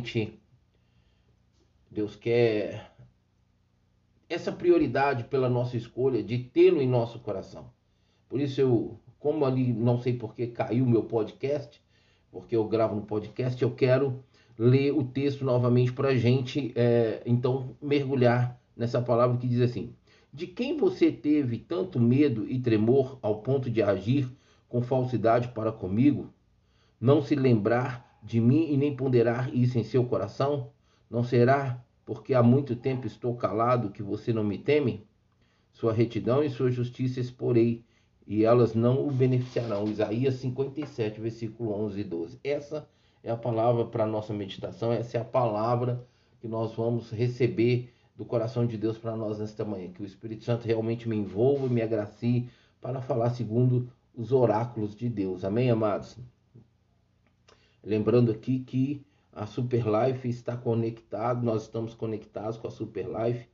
realmente Deus quer essa prioridade pela nossa escolha de tê-lo em nosso coração. Por isso eu, como ali não sei por que caiu meu podcast, porque eu gravo no podcast, eu quero ler o texto novamente para a gente, é, então, mergulhar nessa palavra que diz assim: De quem você teve tanto medo e tremor ao ponto de agir com falsidade para comigo? Não se lembrar de mim e nem ponderar isso em seu coração? Não será porque há muito tempo estou calado que você não me teme? Sua retidão e sua justiça exporei, e elas não o beneficiarão. Isaías 57, versículo 11 e 12. Essa é a palavra para a nossa meditação, essa é a palavra que nós vamos receber do coração de Deus para nós nesta manhã. Que o Espírito Santo realmente me envolva e me agracie para falar segundo os oráculos de Deus. Amém, amados? Lembrando aqui que a Super Life está conectado, nós estamos conectados com a Super Life.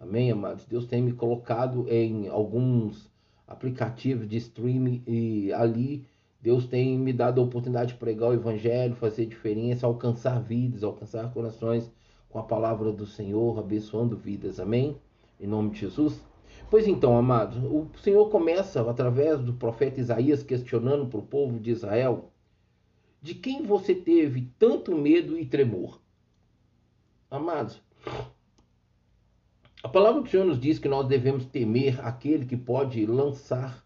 Amém, amados? Deus tem me colocado em alguns aplicativos de streaming e ali Deus tem me dado a oportunidade de pregar o evangelho, fazer diferença, alcançar vidas, alcançar corações com a palavra do Senhor, abençoando vidas. Amém? Em nome de Jesus. Pois então, amados, o Senhor começa através do profeta Isaías questionando para o povo de Israel de quem você teve tanto medo e tremor? Amados, a palavra do Senhor nos diz que nós devemos temer aquele que pode lançar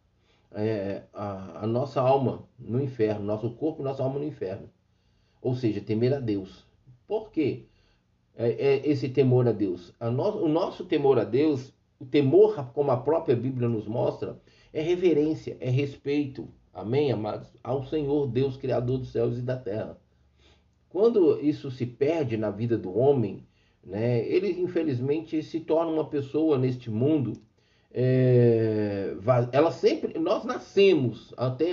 é, a, a, nossa alma no inferno, nosso corpo e nossa alma no inferno. Ou seja, temer a Deus. Por quê? É, é esse temor a Deus. A no, o nosso temor a Deus, o temor, como a própria Bíblia nos mostra, é reverência, é respeito, Amém, amados? Ao Senhor Deus, Criador dos céus e da terra. Quando isso se perde na vida do homem, né, ele infelizmente se torna uma pessoa neste mundo. É, ela sempre, nós nascemos até,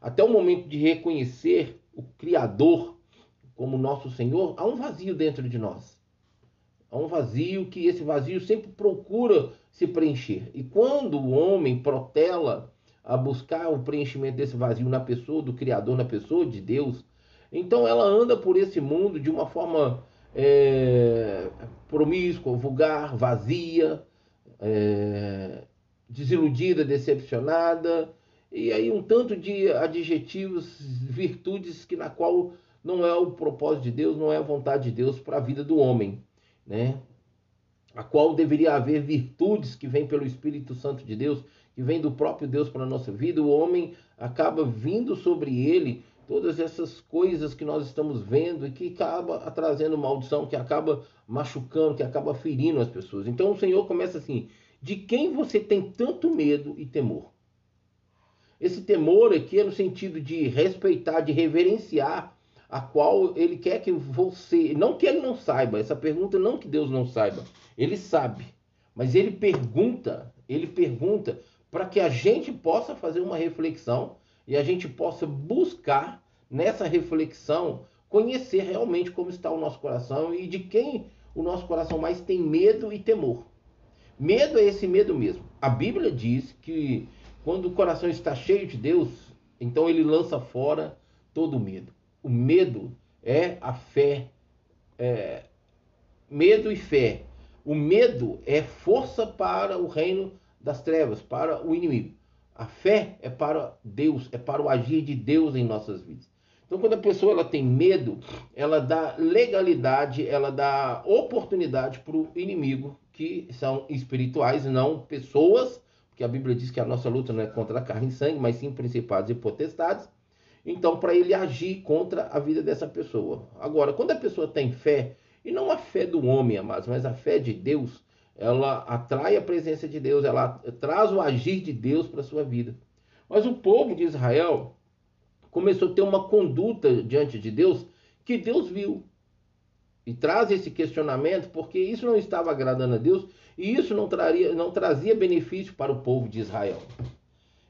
até o momento de reconhecer o Criador como nosso Senhor, há um vazio dentro de nós. Há um vazio que esse vazio sempre procura se preencher. E quando o homem protela a buscar o preenchimento desse vazio na pessoa do Criador, na pessoa de Deus. Então ela anda por esse mundo de uma forma é, promíscua, vulgar, vazia, é, desiludida, decepcionada, e aí um tanto de adjetivos, virtudes que na qual não é o propósito de Deus, não é a vontade de Deus para a vida do homem, né? A qual deveria haver virtudes que vêm pelo Espírito Santo de Deus, que vem do próprio Deus para a nossa vida, o homem acaba vindo sobre ele todas essas coisas que nós estamos vendo e que acaba trazendo maldição, que acaba machucando, que acaba ferindo as pessoas. Então o Senhor começa assim: de quem você tem tanto medo e temor? Esse temor aqui é no sentido de respeitar, de reverenciar, a qual ele quer que você, não que ele não saiba, essa pergunta não que Deus não saiba, ele sabe, mas ele pergunta, ele pergunta para que a gente possa fazer uma reflexão e a gente possa buscar nessa reflexão conhecer realmente como está o nosso coração e de quem o nosso coração mais tem medo e temor. Medo é esse medo mesmo. A Bíblia diz que quando o coração está cheio de Deus, então ele lança fora todo o medo. O medo é a fé, é, medo e fé. O medo é força para o reino das trevas para o inimigo. A fé é para Deus, é para o agir de Deus em nossas vidas. Então, quando a pessoa ela tem medo, ela dá legalidade, ela dá oportunidade para o inimigo, que são espirituais, não pessoas, porque a Bíblia diz que a nossa luta não é contra a carne e sangue, mas sim principados e potestades. Então, para ele agir contra a vida dessa pessoa. Agora, quando a pessoa tem fé, e não a fé do homem, amados, mas a fé de Deus, ela atrai a presença de Deus, ela traz o agir de Deus para a sua vida. Mas o povo de Israel começou a ter uma conduta diante de Deus que Deus viu. E traz esse questionamento porque isso não estava agradando a Deus e isso não, traria, não trazia benefício para o povo de Israel.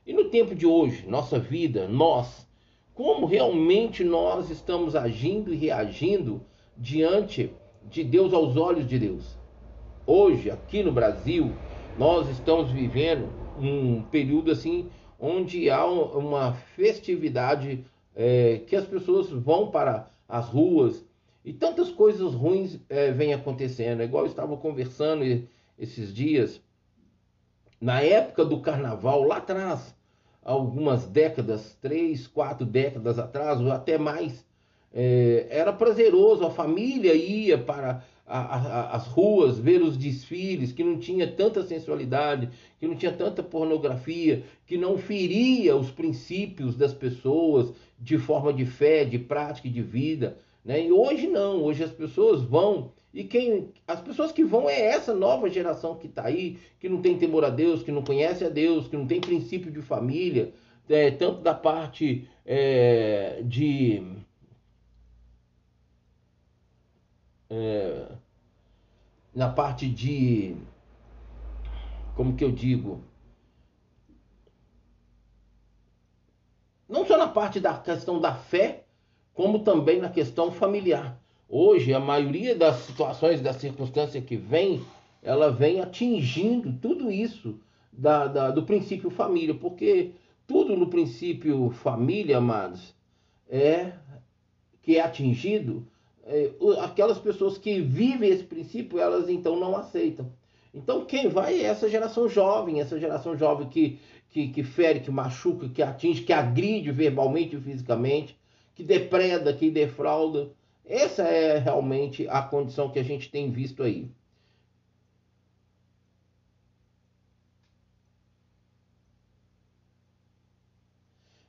E no tempo de hoje, nossa vida, nós, como realmente nós estamos agindo e reagindo diante de Deus aos olhos de Deus? Hoje, aqui no Brasil, nós estamos vivendo um período assim onde há uma festividade é, que as pessoas vão para as ruas E tantas coisas ruins é, vêm acontecendo. É igual eu estava conversando esses dias, na época do carnaval, lá atrás, algumas décadas, três, quatro décadas atrás, ou até mais, é, era prazeroso, a família ia para as ruas ver os desfiles, que não tinha tanta sensualidade, que não tinha tanta pornografia, que não feria os princípios das pessoas de forma de fé, de prática e de vida. Né? E hoje não, hoje as pessoas vão e quem as pessoas que vão é essa nova geração que está aí, que não tem temor a Deus, que não conhece a Deus, que não tem princípio de família, é, tanto da parte é, de é, na parte de como que eu digo não só na parte da questão da fé como também na questão familiar. Hoje, a maioria das situações, da circunstância que vem, ela vem atingindo tudo isso da, da, do princípio família, porque tudo no princípio família, amados, é que é atingido, aquelas pessoas que vivem esse princípio, elas então não aceitam. Então quem vai é essa geração jovem, essa geração jovem que, que, que fere, que machuca, que atinge, que agride verbalmente e fisicamente, que depreda, que defrauda. Essa é realmente a condição que a gente tem visto aí.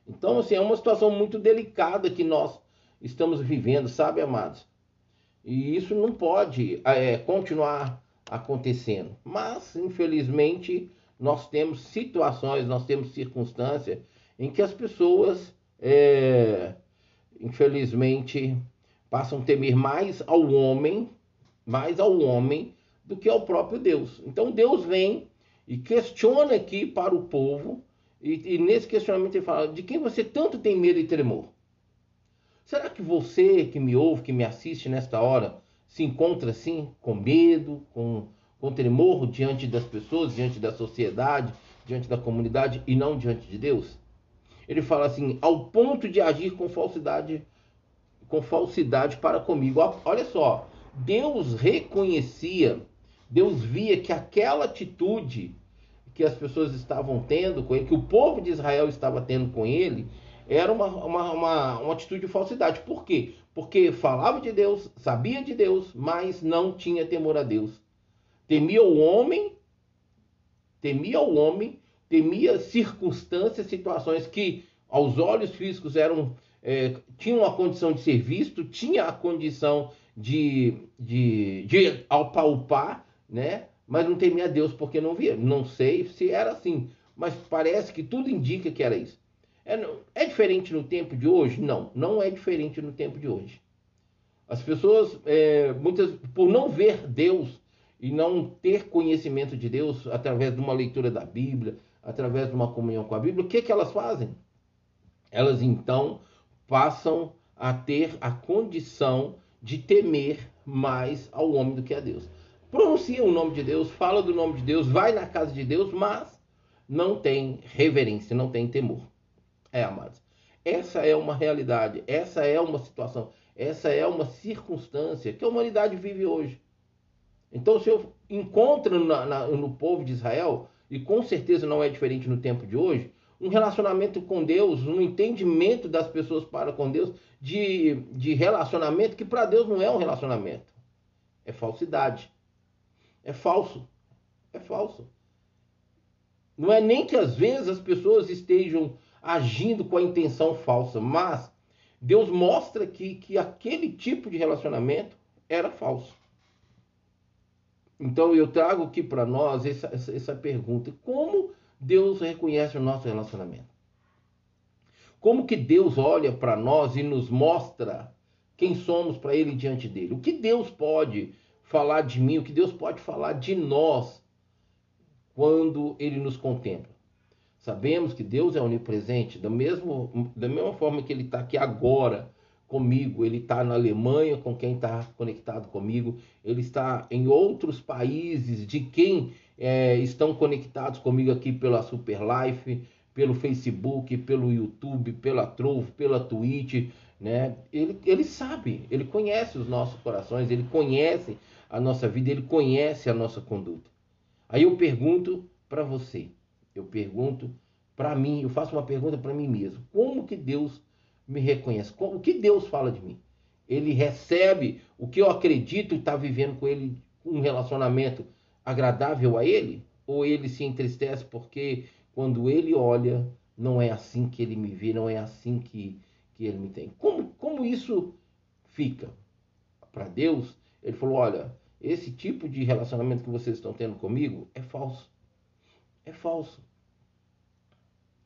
Então, assim, é uma situação muito delicada que nós estamos vivendo, sabe, amados? E isso não pode é, continuar acontecendo. Mas, infelizmente, nós temos situações, nós temos circunstâncias em que as pessoas é, infelizmente, passam a temer mais ao homem, mais ao homem do que ao próprio Deus. Então Deus vem e questiona aqui para o povo, e, e nesse questionamento ele fala: de quem você tanto tem medo e tremor? Será que você que me ouve, que me assiste nesta hora, se encontra assim, com medo, com, com tremor diante das pessoas, diante da sociedade, diante da comunidade e não diante de Deus? ele fala assim, ao ponto de agir com falsidade, com falsidade para comigo. Olha só, Deus reconhecia, Deus via que aquela atitude que as pessoas estavam tendo com ele, que o povo de Israel estava tendo com ele, era uma, uma, uma, uma atitude de falsidade. Por quê? Porque falava de Deus, sabia de Deus, mas não tinha temor a Deus. Temia o homem, temia o homem temia circunstâncias, situações que aos olhos físicos eram é, tinham a condição de ser visto, tinha a condição de, de, de apalpar, né? mas não temia Deus porque não via. Não sei se era assim, mas parece que tudo indica que era isso. É, é diferente no tempo de hoje? Não, não é diferente no tempo de hoje. As pessoas, é, muitas, por não ver Deus e não ter conhecimento de Deus através de uma leitura da Bíblia, através de uma comunhão com a Bíblia, o que, que elas fazem? Elas então passam a ter a condição de temer mais ao homem do que a Deus. Pronuncia o nome de Deus, fala do nome de Deus, vai na casa de Deus, mas não tem reverência, não tem temor. É, amados. Essa é uma realidade, essa é uma situação, essa é uma circunstância que a humanidade vive hoje. Então, se eu encontro na, na, no povo de Israel e com certeza não é diferente no tempo de hoje, um relacionamento com Deus, um entendimento das pessoas para com Deus, de, de relacionamento que para Deus não é um relacionamento. É falsidade. É falso. É falso. Não é nem que às vezes as pessoas estejam agindo com a intenção falsa, mas Deus mostra que, que aquele tipo de relacionamento era falso. Então eu trago aqui para nós essa, essa, essa pergunta: como Deus reconhece o nosso relacionamento? Como que Deus olha para nós e nos mostra quem somos para Ele diante dele? O que Deus pode falar de mim? O que Deus pode falar de nós quando Ele nos contempla? Sabemos que Deus é onipresente, da, mesmo, da mesma forma que Ele está aqui agora comigo, ele está na Alemanha com quem está conectado comigo, ele está em outros países de quem é, estão conectados comigo aqui pela Super Life, pelo Facebook, pelo YouTube, pela Trovo, pela Twitch, né? Ele, ele sabe, ele conhece os nossos corações, ele conhece a nossa vida, ele conhece a nossa conduta. Aí eu pergunto para você, eu pergunto para mim, eu faço uma pergunta para mim mesmo: como que Deus me reconhece? O que Deus fala de mim? Ele recebe o que eu acredito estar tá vivendo com ele, um relacionamento agradável a ele? Ou ele se entristece porque quando ele olha, não é assim que ele me vê, não é assim que, que ele me tem? Como, como isso fica? Para Deus, ele falou: olha, esse tipo de relacionamento que vocês estão tendo comigo é falso. É falso.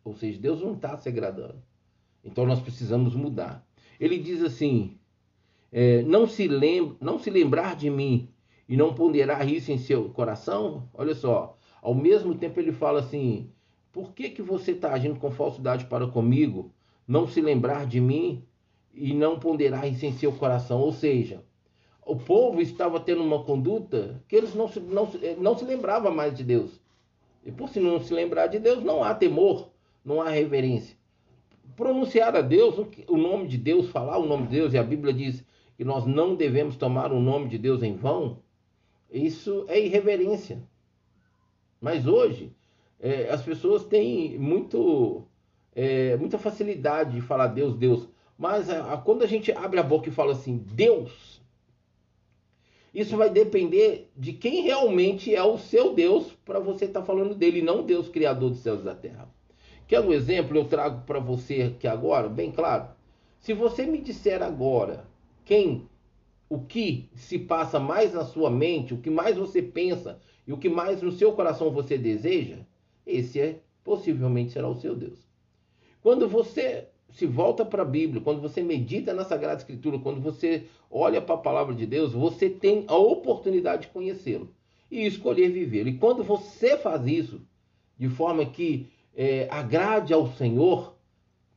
Ou seja, Deus não está se agradando. Então nós precisamos mudar. Ele diz assim: é, não, se lembra, não se lembrar de mim e não ponderar isso em seu coração, olha só, ao mesmo tempo ele fala assim: por que, que você está agindo com falsidade para comigo? Não se lembrar de mim e não ponderar isso em seu coração. Ou seja, o povo estava tendo uma conduta que eles não se, não, não se lembrava mais de Deus. E por se não se lembrar de Deus, não há temor, não há reverência. Pronunciar a Deus, o nome de Deus, falar o nome de Deus, e a Bíblia diz que nós não devemos tomar o nome de Deus em vão, isso é irreverência. Mas hoje, é, as pessoas têm muito, é, muita facilidade de falar Deus, Deus. Mas a, a, quando a gente abre a boca e fala assim, Deus, isso vai depender de quem realmente é o seu Deus para você estar tá falando dele, não Deus criador dos céus e da terra. Quer um exemplo? Eu trago para você aqui agora, bem claro. Se você me disser agora quem, o que se passa mais na sua mente, o que mais você pensa e o que mais no seu coração você deseja, esse é possivelmente será o seu Deus. Quando você se volta para a Bíblia, quando você medita na Sagrada Escritura, quando você olha para a palavra de Deus, você tem a oportunidade de conhecê-lo e escolher vivê-lo. E quando você faz isso de forma que é, agrade ao Senhor,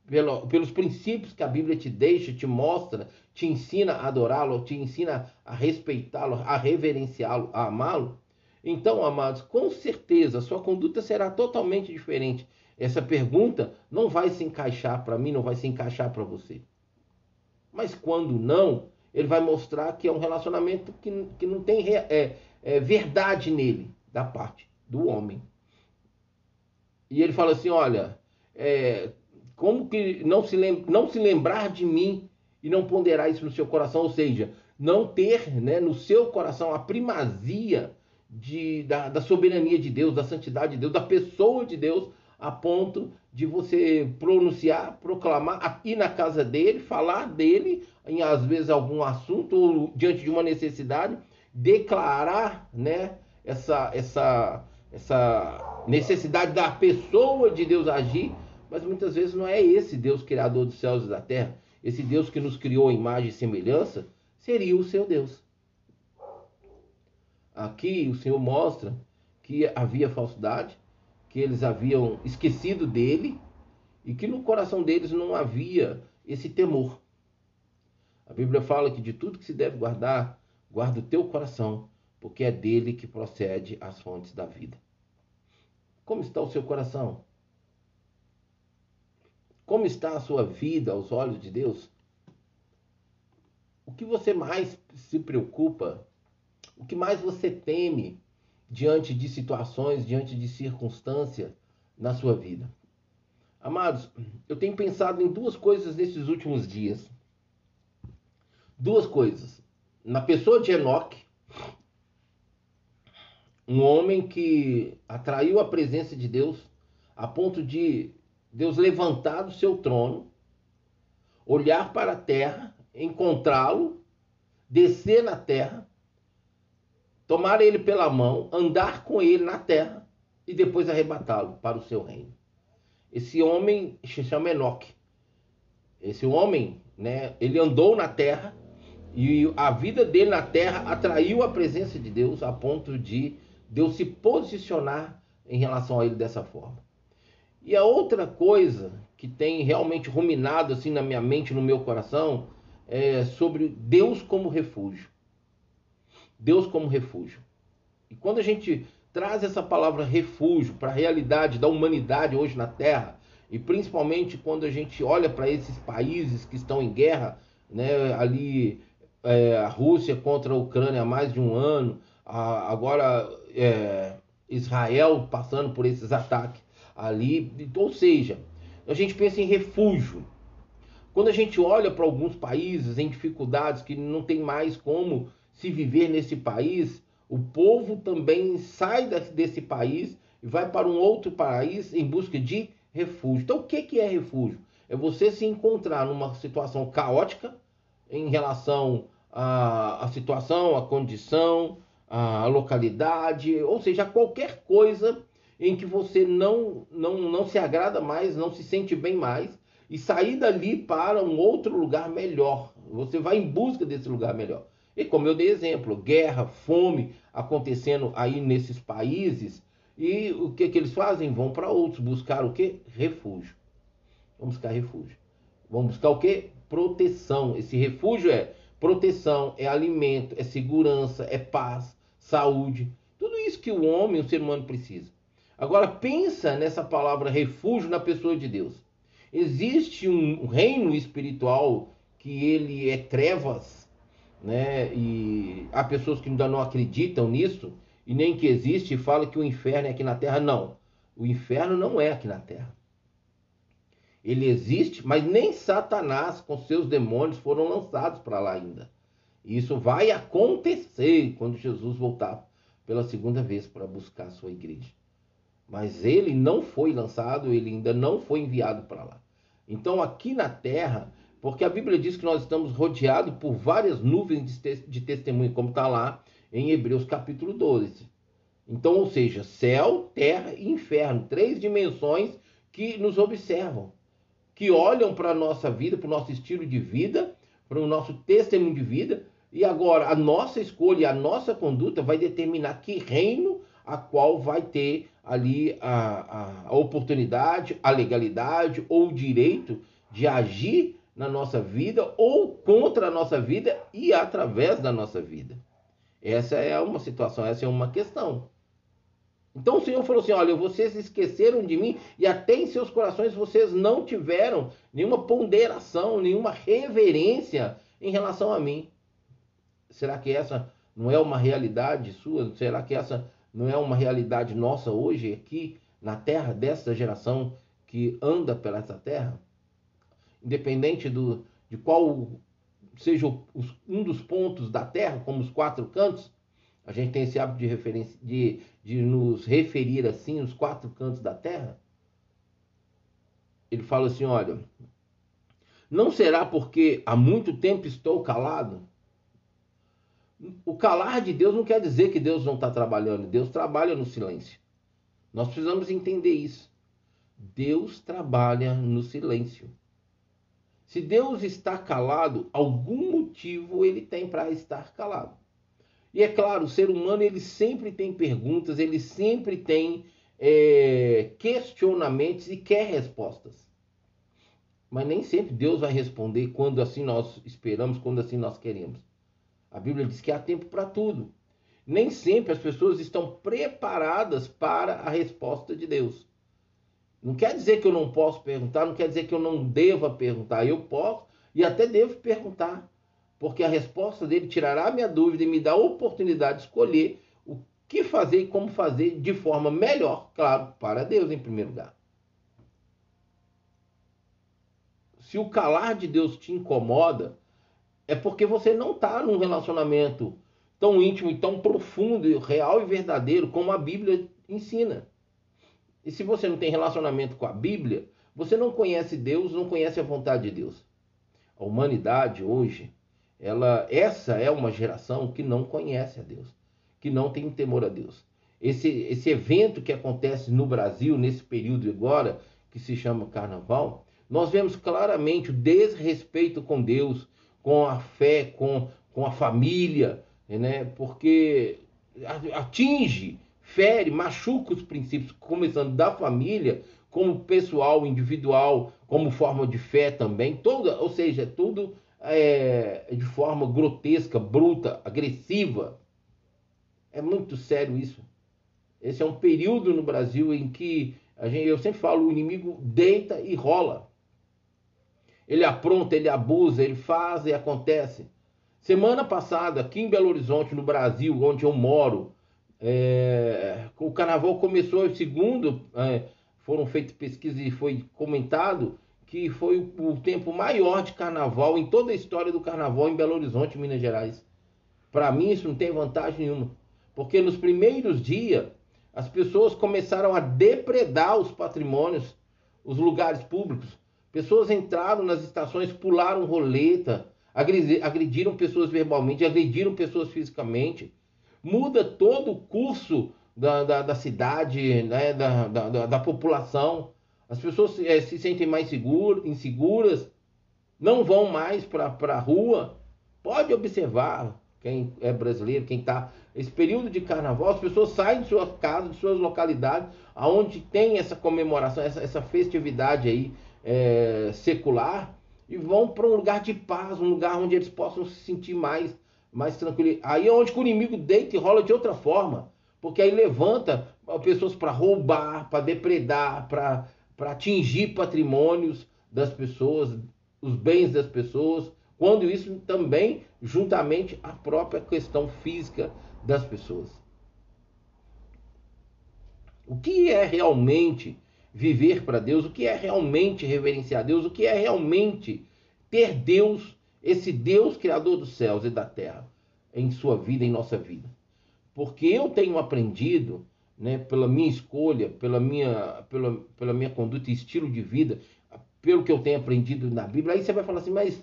pelo, pelos princípios que a Bíblia te deixa, te mostra, te ensina a adorá-lo, te ensina a respeitá-lo, a reverenciá-lo, a amá-lo, então, amados, com certeza a sua conduta será totalmente diferente. Essa pergunta não vai se encaixar para mim, não vai se encaixar para você. Mas quando não, ele vai mostrar que é um relacionamento que, que não tem é, é, verdade nele, da parte do homem. E ele fala assim: olha, é, como que não se, não se lembrar de mim e não ponderar isso no seu coração, ou seja, não ter né, no seu coração a primazia de, da, da soberania de Deus, da santidade de Deus, da pessoa de Deus, a ponto de você pronunciar, proclamar, ir na casa dele, falar dele, em às vezes algum assunto, ou diante de uma necessidade, declarar né, essa, essa, essa necessidade da pessoa de Deus agir, mas muitas vezes não é esse Deus criador dos céus e da terra. Esse Deus que nos criou em imagem e semelhança seria o seu Deus. Aqui o Senhor mostra que havia falsidade, que eles haviam esquecido dele e que no coração deles não havia esse temor. A Bíblia fala que de tudo que se deve guardar, guarda o teu coração, porque é dele que procede as fontes da vida. Como está o seu coração? Como está a sua vida aos olhos de Deus? O que você mais se preocupa o que mais você teme diante de situações, diante de circunstâncias na sua vida? Amados, eu tenho pensado em duas coisas nesses últimos dias. Duas coisas. Na pessoa de Enoque, um homem que atraiu a presença de Deus a ponto de Deus levantar do seu trono, olhar para a terra, encontrá-lo, descer na terra tomar ele pela mão, andar com ele na terra e depois arrebatá-lo para o seu reino. Esse homem se chama Enoque. Esse homem, né, ele andou na terra e a vida dele na terra atraiu a presença de Deus a ponto de Deus se posicionar em relação a ele dessa forma. E a outra coisa que tem realmente ruminado assim na minha mente, no meu coração, é sobre Deus como refúgio. Deus como refúgio. E quando a gente traz essa palavra refúgio para a realidade da humanidade hoje na Terra, E principalmente quando a gente olha para esses países que estão em guerra, né, ali é, a Rússia contra a Ucrânia há mais de um ano, agora é, Israel passando por esses ataques ali, ou seja, a gente pensa em refúgio. Quando a gente olha para alguns países em dificuldades que não tem mais como se viver nesse país, o povo também sai desse país e vai para um outro país em busca de refúgio. Então, o que é refúgio? É você se encontrar numa situação caótica em relação à, à situação, à condição, à localidade, ou seja, qualquer coisa em que você não, não, não se agrada mais, não se sente bem mais, e sair dali para um outro lugar melhor. Você vai em busca desse lugar melhor. E como eu dei exemplo, guerra, fome acontecendo aí nesses países, e o que, que eles fazem? Vão para outros buscar o que? Refúgio. Vão buscar refúgio. Vão buscar o que? Proteção. Esse refúgio é proteção, é alimento, é segurança, é paz, saúde. Tudo isso que o homem, o ser humano precisa. Agora pensa nessa palavra refúgio na pessoa de Deus. Existe um reino espiritual que ele é trevas, né? E há pessoas que ainda não acreditam nisso e nem que existe e falam que o inferno é aqui na terra. Não. O inferno não é aqui na terra. Ele existe, mas nem Satanás com seus demônios foram lançados para lá ainda. Isso vai acontecer quando Jesus voltar pela segunda vez para buscar a sua igreja mas ele não foi lançado, ele ainda não foi enviado para lá. Então, aqui na terra, porque a Bíblia diz que nós estamos rodeados por várias nuvens de testemunho, como está lá em Hebreus capítulo 12. Então, ou seja, céu, terra e inferno, três dimensões que nos observam, que olham para a nossa vida, para o nosso estilo de vida, para o nosso testemunho de vida, e agora a nossa escolha, a nossa conduta vai determinar que reino a qual vai ter ali a, a, a oportunidade, a legalidade ou o direito de agir na nossa vida ou contra a nossa vida e através da nossa vida. Essa é uma situação, essa é uma questão. Então o Senhor falou assim: olha, vocês esqueceram de mim e até em seus corações vocês não tiveram nenhuma ponderação, nenhuma reverência em relação a mim. Será que essa não é uma realidade sua? Será que essa não é uma realidade nossa hoje aqui na terra dessa geração que anda pela essa terra? Independente do, de qual seja um dos pontos da terra, como os quatro cantos, a gente tem esse hábito de, de, de nos referir assim, os quatro cantos da terra. Ele fala assim: olha, não será porque há muito tempo estou calado? O calar de Deus não quer dizer que Deus não está trabalhando. Deus trabalha no silêncio. Nós precisamos entender isso. Deus trabalha no silêncio. Se Deus está calado, algum motivo ele tem para estar calado. E é claro, o ser humano ele sempre tem perguntas, ele sempre tem é, questionamentos e quer respostas. Mas nem sempre Deus vai responder quando assim nós esperamos, quando assim nós queremos. A Bíblia diz que há tempo para tudo. Nem sempre as pessoas estão preparadas para a resposta de Deus. Não quer dizer que eu não posso perguntar, não quer dizer que eu não deva perguntar. Eu posso e até devo perguntar, porque a resposta dele tirará a minha dúvida e me dá a oportunidade de escolher o que fazer e como fazer de forma melhor, claro, para Deus em primeiro lugar. Se o calar de Deus te incomoda, é porque você não está num relacionamento tão íntimo e tão profundo, real e verdadeiro como a Bíblia ensina. E se você não tem relacionamento com a Bíblia, você não conhece Deus, não conhece a vontade de Deus. A humanidade hoje, ela, essa é uma geração que não conhece a Deus, que não tem temor a Deus. Esse, esse evento que acontece no Brasil nesse período agora, que se chama Carnaval, nós vemos claramente o desrespeito com Deus, com a fé, com, com a família, né? porque atinge, fere, machuca os princípios, começando da família, como pessoal, individual, como forma de fé também, toda, ou seja, tudo é, de forma grotesca, bruta, agressiva. É muito sério isso. Esse é um período no Brasil em que eu sempre falo, o inimigo deita e rola. Ele apronta, ele abusa, ele faz e acontece. Semana passada, aqui em Belo Horizonte, no Brasil, onde eu moro, é, o carnaval começou, segundo é, foram feitas pesquisas e foi comentado que foi o, o tempo maior de carnaval em toda a história do carnaval em Belo Horizonte, Minas Gerais. Para mim, isso não tem vantagem nenhuma, porque nos primeiros dias as pessoas começaram a depredar os patrimônios, os lugares públicos. Pessoas entraram nas estações, pularam roleta, agrediram pessoas verbalmente, agrediram pessoas fisicamente. Muda todo o curso da, da, da cidade, né, da, da, da, população. As pessoas é, se sentem mais seguras, inseguras, não vão mais para a rua. Pode observar quem é brasileiro, quem está. Esse período de carnaval, as pessoas saem de suas casas, de suas localidades, aonde tem essa comemoração, essa, essa festividade aí é, secular, e vão para um lugar de paz, um lugar onde eles possam se sentir mais, mais tranquilos. Aí é onde o inimigo deita e rola de outra forma, porque aí levanta pessoas para roubar, para depredar, para atingir patrimônios das pessoas, os bens das pessoas, quando isso também, juntamente, a própria questão física das pessoas. O que é realmente viver para Deus, o que é realmente reverenciar Deus, o que é realmente ter Deus, esse Deus criador dos céus e da terra, em sua vida, em nossa vida. Porque eu tenho aprendido, né, pela minha escolha, pela minha, pela, pela minha conduta e estilo de vida, pelo que eu tenho aprendido na Bíblia, aí você vai falar assim, mas,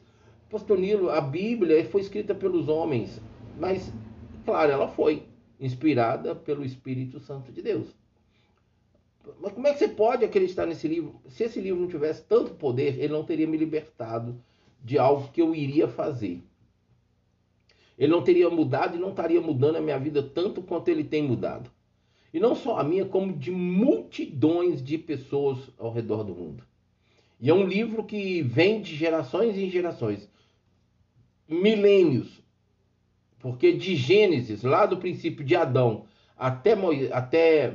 pastor Nilo, a Bíblia foi escrita pelos homens, mas, claro, ela foi inspirada pelo Espírito Santo de Deus. Mas como é que você pode acreditar nesse livro? Se esse livro não tivesse tanto poder, ele não teria me libertado de algo que eu iria fazer. Ele não teria mudado e não estaria mudando a minha vida tanto quanto ele tem mudado. E não só a minha, como de multidões de pessoas ao redor do mundo. E é um livro que vem de gerações em gerações, milênios. Porque de Gênesis, lá do princípio de Adão até, Moisés, até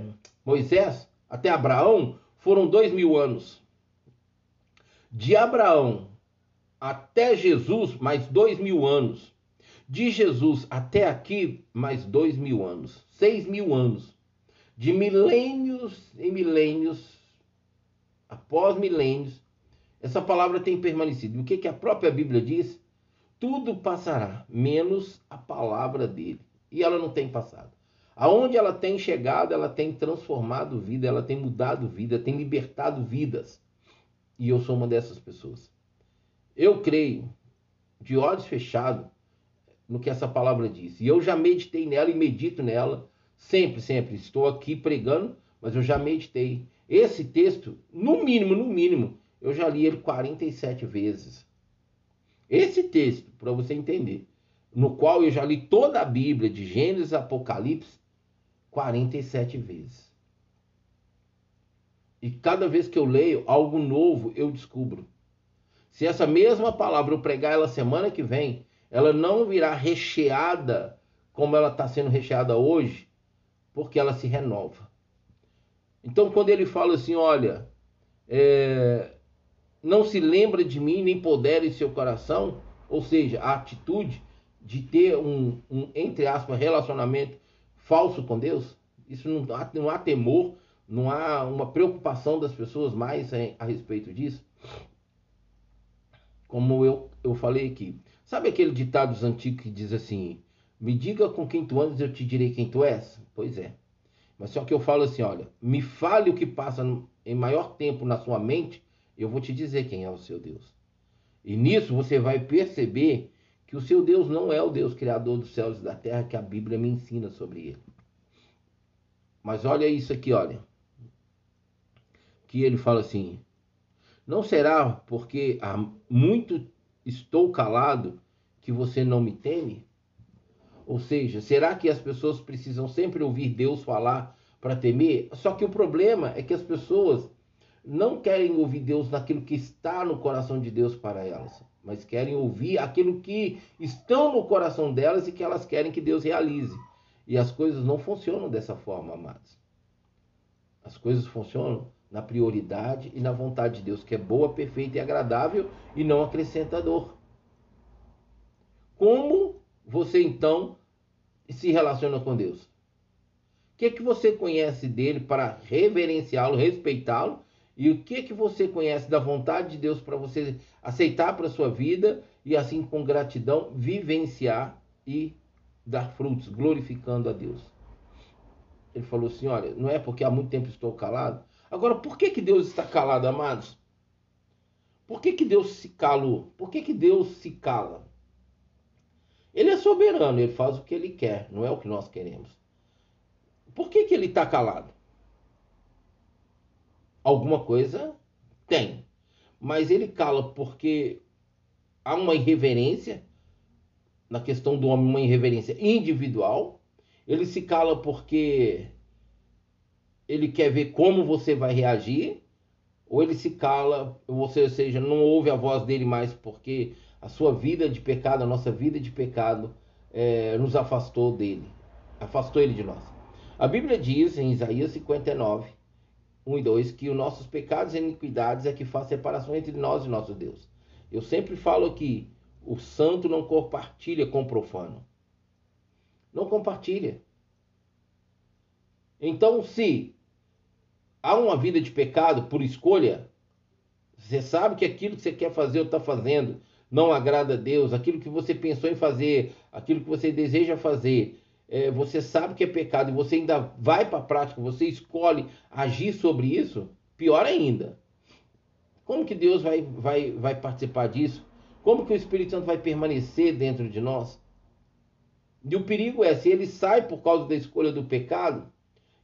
Abraão foram dois mil anos. De Abraão até Jesus, mais dois mil anos. De Jesus até aqui, mais dois mil anos. Seis mil anos. De milênios em milênios, após milênios, essa palavra tem permanecido. O que, que a própria Bíblia diz? Tudo passará, menos a palavra dele. E ela não tem passado. Aonde ela tem chegado, ela tem transformado vida, ela tem mudado vida, tem libertado vidas. E eu sou uma dessas pessoas. Eu creio, de olhos fechados, no que essa palavra diz. E eu já meditei nela e medito nela sempre, sempre. Estou aqui pregando, mas eu já meditei. Esse texto, no mínimo, no mínimo, eu já li ele 47 vezes. Esse texto, para você entender, no qual eu já li toda a Bíblia, de Gênesis a Apocalipse, 47 vezes. E cada vez que eu leio algo novo, eu descubro. Se essa mesma palavra eu pregar ela semana que vem, ela não virá recheada como ela está sendo recheada hoje, porque ela se renova. Então, quando ele fala assim, olha, é, não se lembra de mim, nem poder em seu coração, ou seja, a atitude de ter um, um entre aspas, relacionamento falso com Deus? Isso não há, não há temor, não há uma preocupação das pessoas mais a, respeito disso? Como eu, eu falei aqui. Sabe aquele ditado antigo que diz assim: Me diga com quem tu andas, eu te direi quem tu és? Pois é. Mas só que eu falo assim: olha, me fale o que passa em maior tempo na sua mente, eu vou te dizer quem é o seu Deus. E nisso você vai perceber que o seu Deus não é o Deus criador dos céus e da terra que a Bíblia me ensina sobre ele. Mas olha isso aqui, olha. Que ele fala assim: Não será porque há muito estou calado que você não me teme? Ou seja, será que as pessoas precisam sempre ouvir Deus falar para temer? Só que o problema é que as pessoas não querem ouvir Deus naquilo que está no coração de Deus para elas mas querem ouvir aquilo que estão no coração delas e que elas querem que Deus realize. E as coisas não funcionam dessa forma, amados. As coisas funcionam na prioridade e na vontade de Deus, que é boa, perfeita e agradável e não acrescenta dor. Como você então se relaciona com Deus? O que, que você conhece dele para reverenciá-lo, respeitá-lo? E o que, que você conhece da vontade de Deus para você aceitar para sua vida e assim com gratidão vivenciar e dar frutos, glorificando a Deus? Ele falou assim: Olha, não é porque há muito tempo estou calado. Agora, por que, que Deus está calado, amados? Por que, que Deus se calou? Por que, que Deus se cala? Ele é soberano, ele faz o que ele quer, não é o que nós queremos. Por que, que ele está calado? Alguma coisa tem. Mas ele cala porque há uma irreverência na questão do homem, uma irreverência individual. Ele se cala porque ele quer ver como você vai reagir, ou ele se cala, ou seja, não ouve a voz dele mais porque a sua vida de pecado, a nossa vida de pecado, é, nos afastou dele, afastou ele de nós. A Bíblia diz em Isaías 59, 1 e 2, que os nossos pecados e iniquidades é que faz separação entre nós e nosso Deus. Eu sempre falo que o santo não compartilha com o profano. Não compartilha. Então, se há uma vida de pecado por escolha, você sabe que aquilo que você quer fazer ou está fazendo não agrada a Deus, aquilo que você pensou em fazer, aquilo que você deseja fazer, é, você sabe que é pecado e você ainda vai para a prática, você escolhe agir sobre isso, pior ainda. Como que Deus vai, vai, vai participar disso? Como que o Espírito Santo vai permanecer dentro de nós? E o perigo é, se ele sai por causa da escolha do pecado,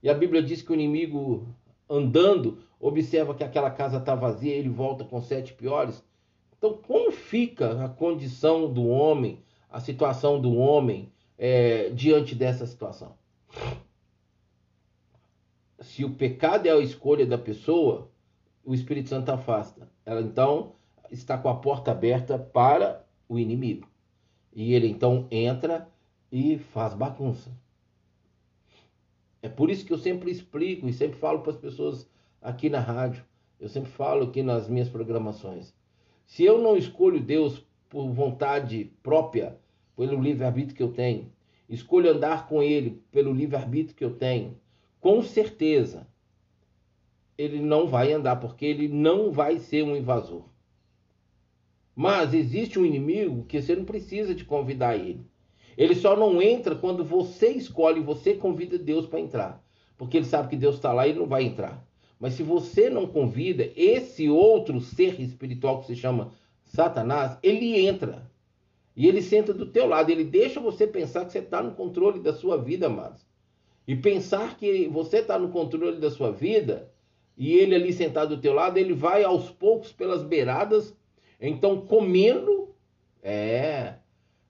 e a Bíblia diz que o inimigo andando observa que aquela casa está vazia, ele volta com sete piores, então, como fica a condição do homem, a situação do homem é, diante dessa situação? Se o pecado é a escolha da pessoa, o Espírito Santo afasta. Ela então está com a porta aberta para o inimigo. E ele então entra e faz bagunça. É por isso que eu sempre explico e sempre falo para as pessoas aqui na rádio, eu sempre falo aqui nas minhas programações. Se eu não escolho Deus por vontade própria, pelo livre-arbítrio que eu tenho, escolho andar com Ele pelo livre-arbítrio que eu tenho, com certeza ele não vai andar, porque ele não vai ser um invasor. Mas existe um inimigo que você não precisa de convidar ele. Ele só não entra quando você escolhe, você convida Deus para entrar. Porque ele sabe que Deus está lá e não vai entrar. Mas se você não convida esse outro ser espiritual que se chama Satanás, ele entra. E ele senta do teu lado. Ele deixa você pensar que você está no controle da sua vida, amados. E pensar que você está no controle da sua vida e ele ali sentado do teu lado, ele vai aos poucos pelas beiradas, então comendo, é,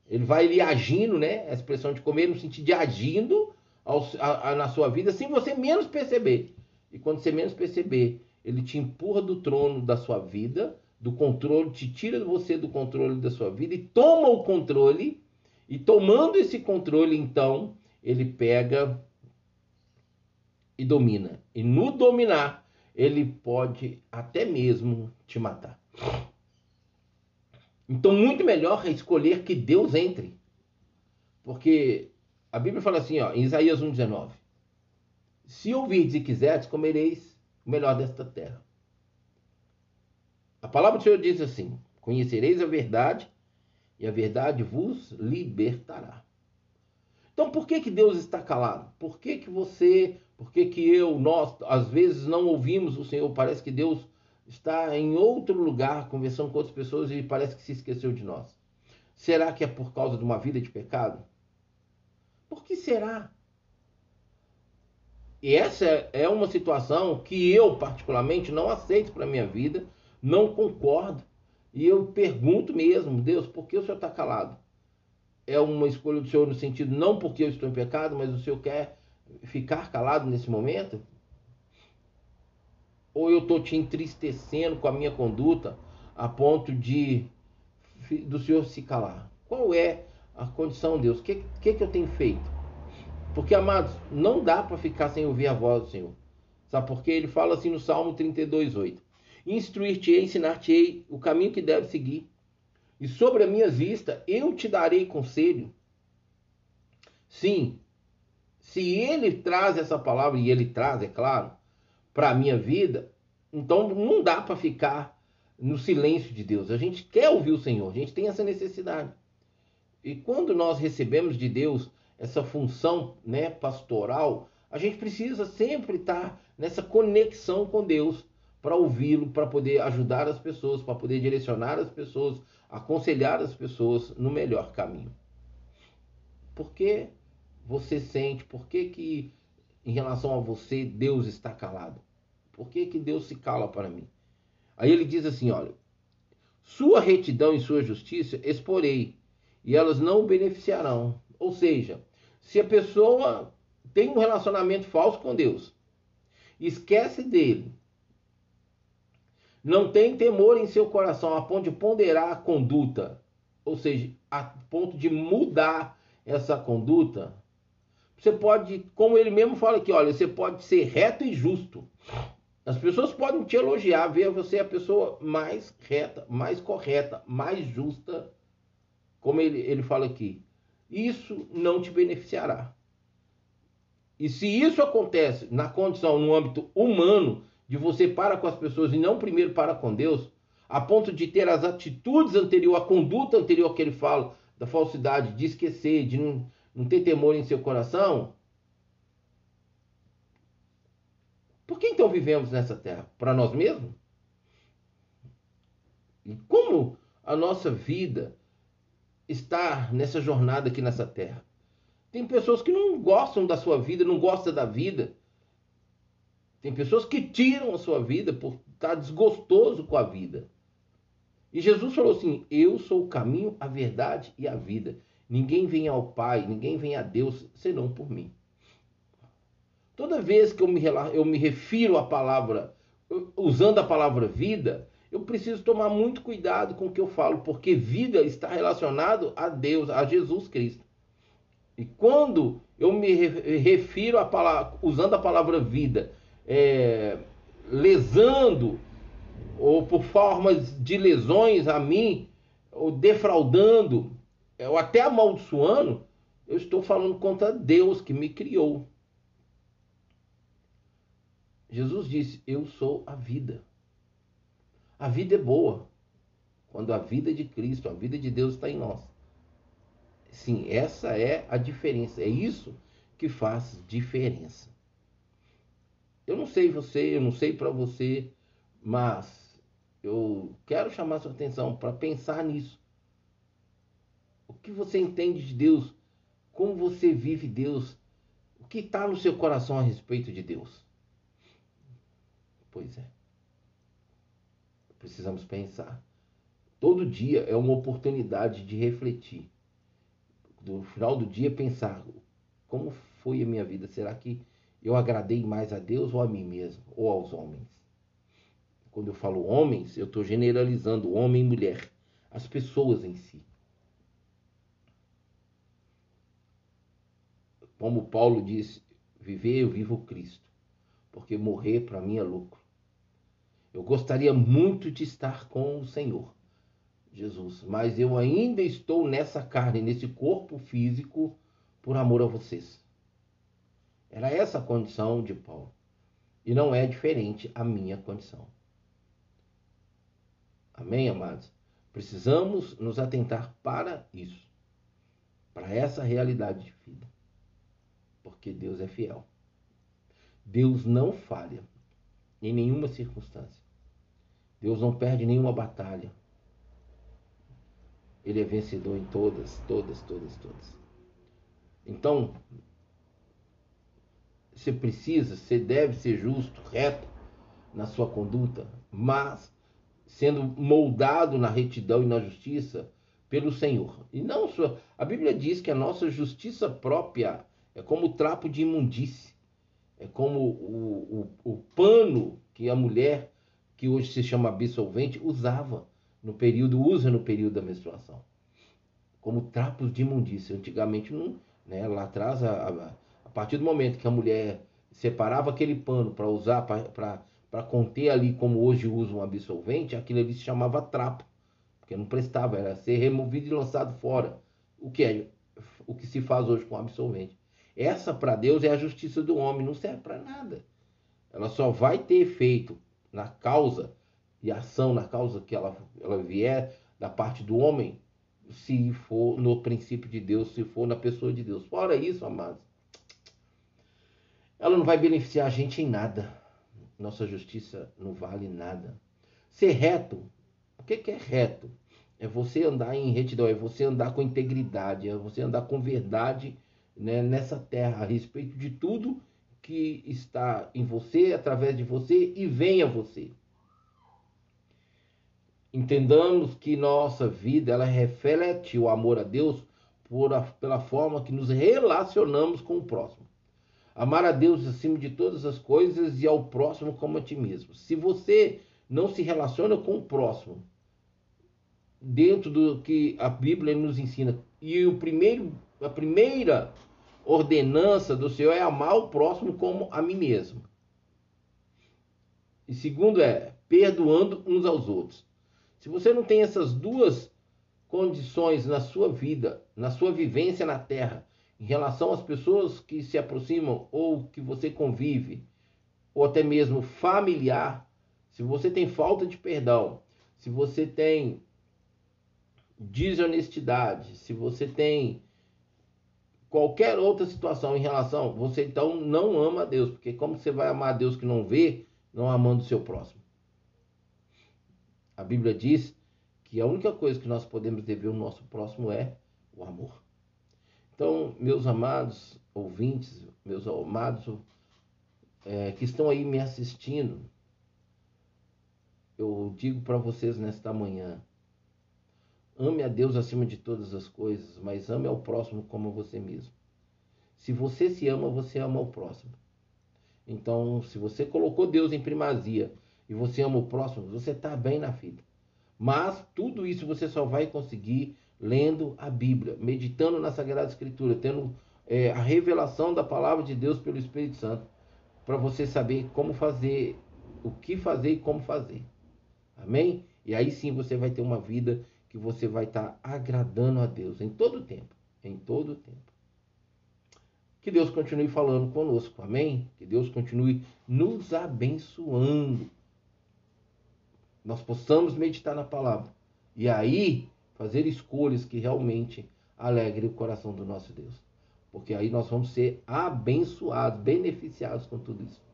ele vai ali agindo, né? A expressão de comer no sentido de agindo ao, a, a, na sua vida, sem você menos perceber. E quando você menos perceber, ele te empurra do trono da sua vida, do controle, te tira você do controle da sua vida e toma o controle. E tomando esse controle, então, ele pega e domina. E no dominar, ele pode até mesmo te matar. Então, muito melhor é escolher que Deus entre. Porque a Bíblia fala assim, ó, em Isaías 1,19: se ouvirdes e quiserdes, comereis o melhor desta terra. A palavra do Senhor diz assim: Conhecereis a verdade, e a verdade vos libertará. Então, por que, que Deus está calado? Por que, que você, por que, que eu, nós, às vezes não ouvimos o Senhor? Parece que Deus está em outro lugar, conversando com outras pessoas e parece que se esqueceu de nós. Será que é por causa de uma vida de pecado? Por que será? E essa é uma situação que eu, particularmente, não aceito para a minha vida, não concordo. E eu pergunto mesmo, Deus, por que o Senhor está calado? É uma escolha do Senhor no sentido, não porque eu estou em pecado, mas o Senhor quer ficar calado nesse momento? Ou eu estou te entristecendo com a minha conduta a ponto de do Senhor se calar? Qual é a condição, Deus? O que, que, que eu tenho feito? Porque, amados, não dá para ficar sem ouvir a voz do Senhor. Sabe por quê? Ele fala assim no Salmo 32, 8. Instruir-te-ei, ensinar-te-ei o caminho que deve seguir. E sobre a minha vista eu te darei conselho. Sim, se ele traz essa palavra, e ele traz, é claro, para a minha vida, então não dá para ficar no silêncio de Deus. A gente quer ouvir o Senhor, a gente tem essa necessidade. E quando nós recebemos de Deus essa função né, pastoral, a gente precisa sempre estar nessa conexão com Deus para ouvi-lo, para poder ajudar as pessoas, para poder direcionar as pessoas, aconselhar as pessoas no melhor caminho. Por que você sente, por que, que em relação a você Deus está calado? Por que, que Deus se cala para mim? Aí ele diz assim: olha, sua retidão e sua justiça exporei, e elas não o beneficiarão. Ou seja, se a pessoa tem um relacionamento falso com Deus, esquece dele, não tem temor em seu coração a ponto de ponderar a conduta, ou seja, a ponto de mudar essa conduta, você pode, como ele mesmo fala aqui, olha, você pode ser reto e justo. As pessoas podem te elogiar, ver você a pessoa mais reta, mais correta, mais justa como ele, ele fala aqui, isso não te beneficiará. E se isso acontece na condição, no âmbito humano, de você para com as pessoas e não primeiro para com Deus, a ponto de ter as atitudes anteriores, a conduta anterior que ele fala, da falsidade, de esquecer, de não, não ter temor em seu coração. Por que então vivemos nessa terra? Para nós mesmos? E como a nossa vida estar nessa jornada aqui nessa terra. Tem pessoas que não gostam da sua vida, não gostam da vida. Tem pessoas que tiram a sua vida por estar desgostoso com a vida. E Jesus falou assim: Eu sou o caminho, a verdade e a vida. Ninguém vem ao Pai, ninguém vem a Deus senão por mim. Toda vez que eu me, eu me refiro à palavra, usando a palavra vida, eu preciso tomar muito cuidado com o que eu falo, porque vida está relacionado a Deus, a Jesus Cristo. E quando eu me refiro a palavra, usando a palavra vida, é, lesando ou por formas de lesões a mim, ou defraudando, ou até amaldiçoando, eu estou falando contra Deus que me criou. Jesus disse: Eu sou a vida. A vida é boa. Quando a vida de Cristo, a vida de Deus está em nós. Sim, essa é a diferença. É isso que faz diferença. Eu não sei você, eu não sei para você, mas eu quero chamar sua atenção para pensar nisso. O que você entende de Deus? Como você vive Deus? O que está no seu coração a respeito de Deus? Pois é. Precisamos pensar. Todo dia é uma oportunidade de refletir. No final do dia, pensar: como foi a minha vida? Será que eu agradei mais a Deus ou a mim mesmo? Ou aos homens? Quando eu falo homens, eu estou generalizando homem e mulher, as pessoas em si. Como Paulo disse: viver eu vivo Cristo, porque morrer para mim é lucro. Eu gostaria muito de estar com o Senhor Jesus, mas eu ainda estou nessa carne, nesse corpo físico, por amor a vocês. Era essa a condição de Paulo. E não é diferente a minha condição. Amém, amados? Precisamos nos atentar para isso, para essa realidade de vida. Porque Deus é fiel. Deus não falha em nenhuma circunstância. Deus não perde nenhuma batalha. Ele é vencedor em todas, todas, todas, todas. Então, você precisa, você deve ser justo, reto na sua conduta, mas sendo moldado na retidão e na justiça pelo Senhor. E não sua. A Bíblia diz que a nossa justiça própria é como o trapo de imundície, é como o, o, o pano que a mulher que hoje se chama absolvente, usava no período, usa no período da menstruação. Como trapos de imundícia. Antigamente, não, né, lá atrás, a, a, partir do momento que a mulher separava aquele pano para usar para conter ali como hoje usa um absorvente, aquilo ali se chamava trapo, porque não prestava, era ser removido e lançado fora. O que é o que se faz hoje com absorvente? Essa para Deus é a justiça do homem, não serve para nada. Ela só vai ter efeito na causa e ação na causa que ela, ela vier da parte do homem, se for no princípio de Deus, se for na pessoa de Deus. Fora isso, amados, ela não vai beneficiar a gente em nada. Nossa justiça não vale nada. Ser reto, o que é reto? É você andar em retidão, é você andar com integridade, é você andar com verdade né, nessa terra a respeito de tudo que está em você, através de você e vem a você. Entendamos que nossa vida ela reflete o amor a Deus por a, pela forma que nos relacionamos com o próximo. Amar a Deus acima de todas as coisas e ao próximo como a ti mesmo. Se você não se relaciona com o próximo dentro do que a Bíblia nos ensina, e o primeiro, a primeira ordenança do Senhor é amar o próximo como a mim mesmo. E segundo é perdoando uns aos outros. Se você não tem essas duas condições na sua vida, na sua vivência na terra, em relação às pessoas que se aproximam ou que você convive, ou até mesmo familiar, se você tem falta de perdão, se você tem desonestidade, se você tem qualquer outra situação em relação, você então não ama a Deus, porque como você vai amar a Deus que não vê, não amando o seu próximo? A Bíblia diz que a única coisa que nós podemos dever ao nosso próximo é o amor. Então, meus amados ouvintes, meus amados é, que estão aí me assistindo, eu digo para vocês nesta manhã: ame a Deus acima de todas as coisas, mas ame ao próximo como você mesmo. Se você se ama, você ama o próximo. Então, se você colocou Deus em primazia e você ama o próximo, você está bem na vida. Mas tudo isso você só vai conseguir lendo a Bíblia, meditando na Sagrada Escritura, tendo é, a revelação da palavra de Deus pelo Espírito Santo, para você saber como fazer, o que fazer e como fazer. Amém? E aí sim você vai ter uma vida que você vai estar tá agradando a Deus em todo o tempo. Em todo o tempo. Que Deus continue falando conosco. Amém? Que Deus continue nos abençoando nós possamos meditar na palavra e aí fazer escolhas que realmente alegrem o coração do nosso Deus. Porque aí nós vamos ser abençoados, beneficiados com tudo isso.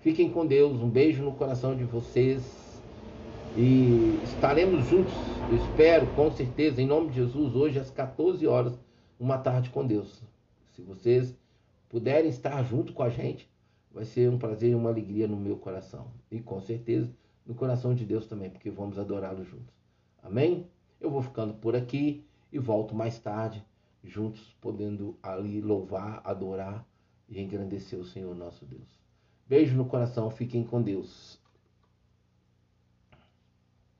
Fiquem com Deus, um beijo no coração de vocês e estaremos juntos, eu espero, com certeza, em nome de Jesus, hoje às 14 horas, uma tarde com Deus. Se vocês puderem estar junto com a gente, vai ser um prazer e uma alegria no meu coração. E com certeza no coração de Deus também, porque vamos adorá-lo juntos. Amém? Eu vou ficando por aqui e volto mais tarde, juntos, podendo ali louvar, adorar e engrandecer o Senhor nosso Deus. Beijo no coração, fiquem com Deus.